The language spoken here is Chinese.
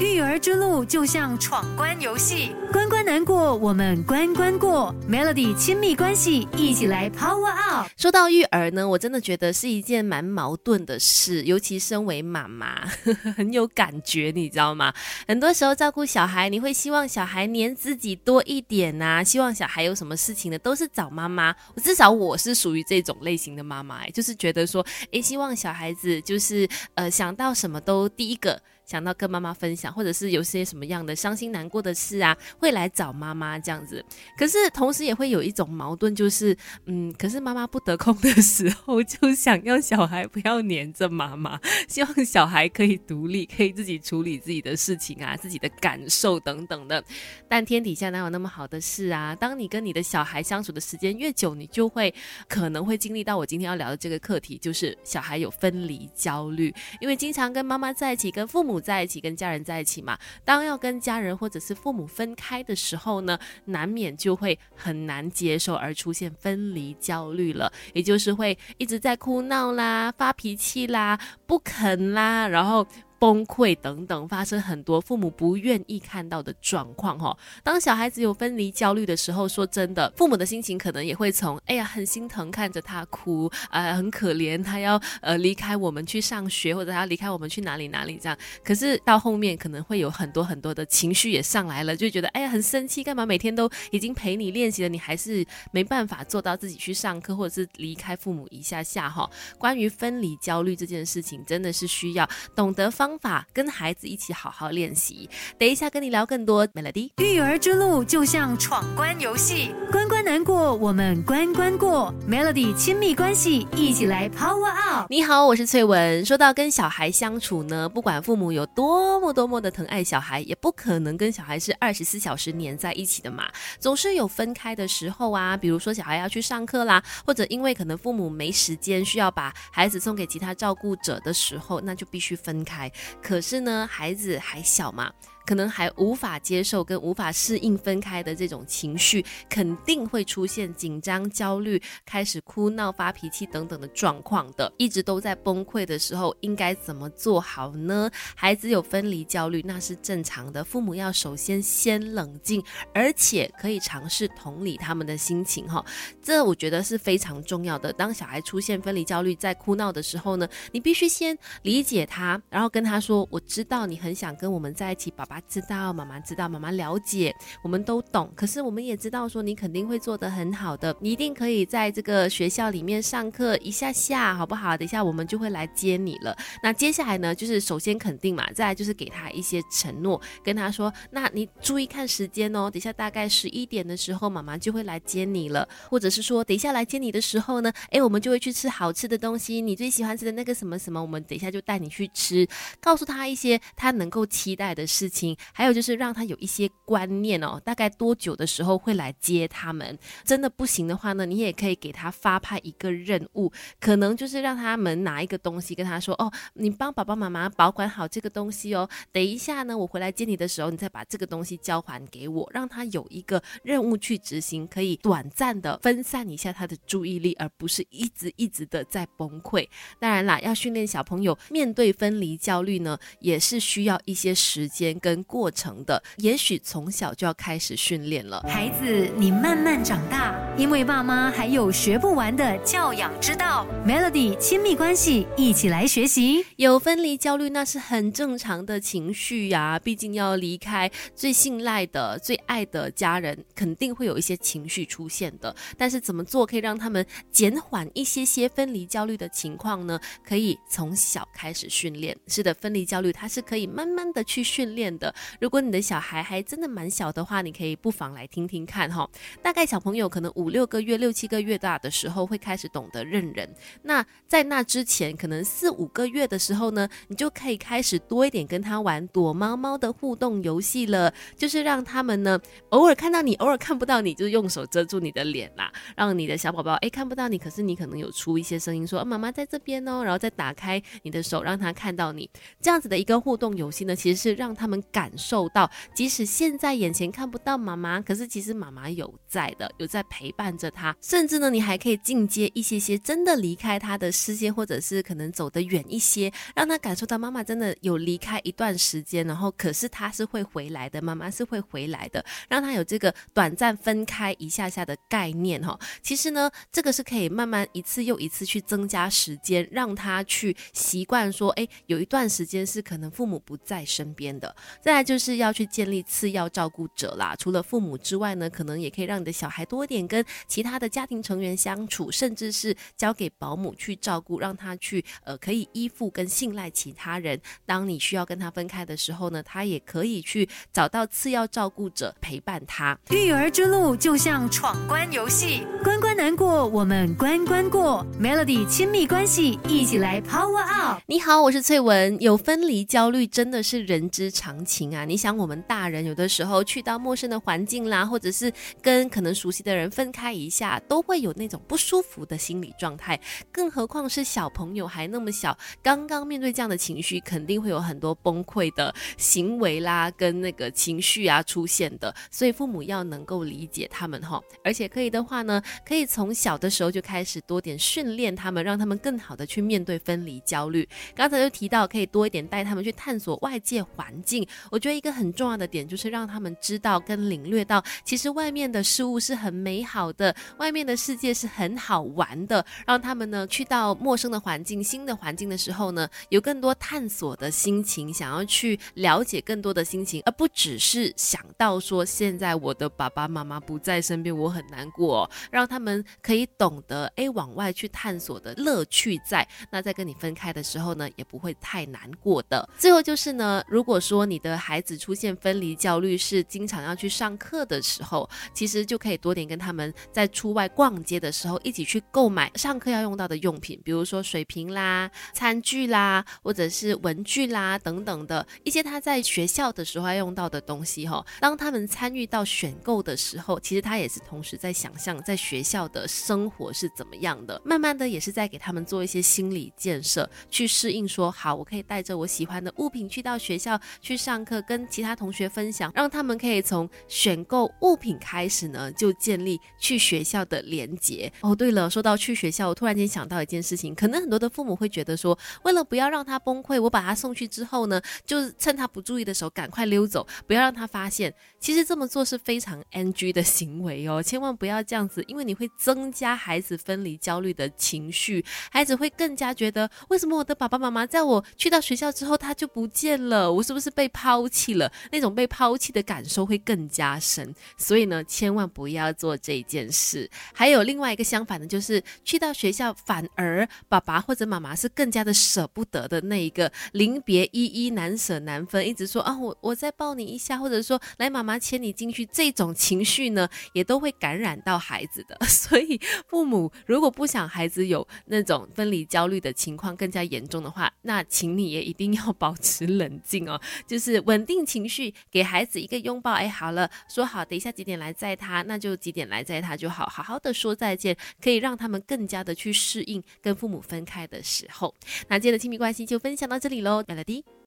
E 育儿之路就像闯关游戏，关关难过，我们关关过。Melody 亲密关系，一起来 Power Up。说到育儿呢，我真的觉得是一件蛮矛盾的事，尤其身为妈妈，很有感觉，你知道吗？很多时候照顾小孩，你会希望小孩黏自己多一点呐，希望小孩有什么事情呢，都是找妈妈。至少我是属于这种类型的妈妈，就是觉得说，诶，希望小孩子就是呃想到什么都第一个。想到跟妈妈分享，或者是有些什么样的伤心难过的事啊，会来找妈妈这样子。可是同时也会有一种矛盾，就是嗯，可是妈妈不得空的时候，就想要小孩不要黏着妈妈，希望小孩可以独立，可以自己处理自己的事情啊，自己的感受等等的。但天底下哪有那么好的事啊？当你跟你的小孩相处的时间越久，你就会可能会经历到我今天要聊的这个课题，就是小孩有分离焦虑，因为经常跟妈妈在一起，跟父母。在一起跟家人在一起当要跟家人或者是父母分开的时候呢，难免就会很难接受，而出现分离焦虑了，也就是会一直在哭闹啦、发脾气啦、不肯啦，然后。崩溃等等，发生很多父母不愿意看到的状况哈。当小孩子有分离焦虑的时候，说真的，父母的心情可能也会从哎呀很心疼看着他哭啊，很可怜，他要呃离开我们去上学，或者他要离开我们去哪里哪里这样。可是到后面可能会有很多很多的情绪也上来了，就觉得哎呀很生气，干嘛每天都已经陪你练习了，你还是没办法做到自己去上课，或者是离开父母一下下哈。关于分离焦虑这件事情，真的是需要懂得方。方法跟孩子一起好好练习。等一下跟你聊更多。Melody，育儿之路就像闯关游戏，关关难过，我们关关过。Melody，亲密关系，一起来 Power Up。你好，我是翠文。说到跟小孩相处呢，不管父母有多么多么的疼爱小孩，也不可能跟小孩是二十四小时黏在一起的嘛，总是有分开的时候啊。比如说小孩要去上课啦，或者因为可能父母没时间，需要把孩子送给其他照顾者的时候，那就必须分开。可是呢，孩子还小嘛。可能还无法接受跟无法适应分开的这种情绪，肯定会出现紧张、焦虑，开始哭闹、发脾气等等的状况的。一直都在崩溃的时候，应该怎么做好呢？孩子有分离焦虑，那是正常的。父母要首先先冷静，而且可以尝试同理他们的心情哈。这我觉得是非常重要的。当小孩出现分离焦虑，在哭闹的时候呢，你必须先理解他，然后跟他说：“我知道你很想跟我们在一起，爸爸。”知道妈妈知道妈妈了解，我们都懂。可是我们也知道说你肯定会做得很好的，你一定可以在这个学校里面上课一下下，好不好？等一下我们就会来接你了。那接下来呢，就是首先肯定嘛，再来就是给他一些承诺，跟他说，那你注意看时间哦，等一下大概十一点的时候，妈妈就会来接你了。或者是说，等一下来接你的时候呢，诶，我们就会去吃好吃的东西，你最喜欢吃的那个什么什么，我们等一下就带你去吃。告诉他一些他能够期待的事情。还有就是让他有一些观念哦，大概多久的时候会来接他们？真的不行的话呢，你也可以给他发派一个任务，可能就是让他们拿一个东西跟他说：“哦，你帮爸爸妈妈保管好这个东西哦，等一下呢，我回来接你的时候，你再把这个东西交还给我，让他有一个任务去执行，可以短暂的分散一下他的注意力，而不是一直一直的在崩溃。当然啦，要训练小朋友面对分离焦虑呢，也是需要一些时间跟。跟过程的，也许从小就要开始训练了。孩子，你慢慢长大，因为爸妈还有学不完的教养之道。Melody 亲密关系，一起来学习。有分离焦虑，那是很正常的情绪呀。毕竟要离开最信赖的、最爱的家人，肯定会有一些情绪出现的。但是怎么做可以让他们减缓一些些分离焦虑的情况呢？可以从小开始训练。是的，分离焦虑它是可以慢慢的去训练的。如果你的小孩还真的蛮小的话，你可以不妨来听听看哈。大概小朋友可能五六个月、六七个月大的时候会开始懂得认人。那在那之前，可能四五个月的时候呢，你就可以开始多一点跟他玩躲猫猫的互动游戏了。就是让他们呢偶尔看到你，偶尔看不到你，就用手遮住你的脸啦，让你的小宝宝哎看不到你，可是你可能有出一些声音说妈妈在这边哦，然后再打开你的手让他看到你。这样子的一个互动游戏呢，其实是让他们感受到，即使现在眼前看不到妈妈，可是其实妈妈有在的，有在陪陪伴着他。甚至呢，你还可以进阶一些些，真的离开他的视线，或者是可能走得远一些，让他感受到妈妈真的有离开一段时间，然后可是他是会回来的，妈妈是会回来的，让他有这个短暂分开一下下的概念哈。其实呢，这个是可以慢慢一次又一次去增加时间，让他去习惯说，哎，有一段时间是可能父母不在身边的。再来就是要去建立次要照顾者啦，除了父母之外呢，可能也可以让你的小孩多点跟其他的家庭成员相处，甚至是交给保姆去照顾，让他去呃可以依附跟信赖其他人。当你需要跟他分开的时候呢，他也可以去找到次要照顾者陪伴他。育儿之路就像闯关游戏，关关难过，我们关关过。Melody 亲密关系，一起来 Power Up。你好，我是翠文。有分离焦虑真的是人之常情啊！你想，我们大人有的时候去到陌生的环境啦，或者是跟可能熟悉的人分开一下，都会有那种不舒服的心理状态。更何况是小朋友还那么小，刚刚面对这样的情绪，肯定会有很多崩溃的行为啦，跟那个情绪啊出现的。所以父母要能够理解他们哈，而且可以的话呢，可以从小的时候就开始多点训练他们，让他们更好的去面对分离焦虑。刚才就提到，可以多一点带他们去探索外界环境。我觉得一个很重要的点就是让他们知道跟领略到，其实外面的事物是很美好好的，外面的世界是很好玩的。让他们呢去到陌生的环境、新的环境的时候呢，有更多探索的心情，想要去了解更多的心情，而不只是想到说现在我的爸爸妈妈不在身边，我很难过。让他们可以懂得，哎，往外去探索的乐趣在。那在跟你分开的时候呢，也不会太难过的。最后就是呢，如果说你的孩子出现分离焦虑，是经常要去上课的时候，其实就可以多点跟他们在出外逛街的时候一起去购买上课要用到的用品，比如说水瓶啦、餐具啦，或者是文具啦等等的一些他在学校的时候要用到的东西哈。当他们参与到选购的时候，其实他也是同时在想象在学校的生活是怎么样的，慢慢的也是在给他们做一些心理建设，去适应说好，我可以带着我喜欢的物品去到学校去上课，跟其他同学分享，让他们可以从选购物品开始呢，就建立去学校的连结。哦，对了，说到去学校，我突然间想到一件事情，可能很多的父母会觉得说，为了不要让他崩溃，我把他送去之后呢，就趁他不注意的时候赶快溜走，不要让他发现。其实这么做是非常 NG 的行为哦，千万不要这样子，因为你会增加孩子分离焦虑的情绪，孩子会更加觉得，为什么我的爸爸妈妈在我去到学校之后他就不见了，我是不是被抛弃了？那种被抛弃的感受会更加深，所以呢，千万不要做这件事。还有另外一个相反的，就是去到学校，反而爸爸或者妈妈是更加的舍不得的那一个，临别依依难舍难分，一直说啊，我我再抱你一下，或者说来妈妈。牵你进去，这种情绪呢，也都会感染到孩子的。所以，父母如果不想孩子有那种分离焦虑的情况更加严重的话，那请你也一定要保持冷静哦，就是稳定情绪，给孩子一个拥抱。哎，好了，说好，等一下几点来载他，那就几点来载他就好，好好的说再见，可以让他们更加的去适应跟父母分开的时候。那今天的亲密关系就分享到这里喽，拜拜。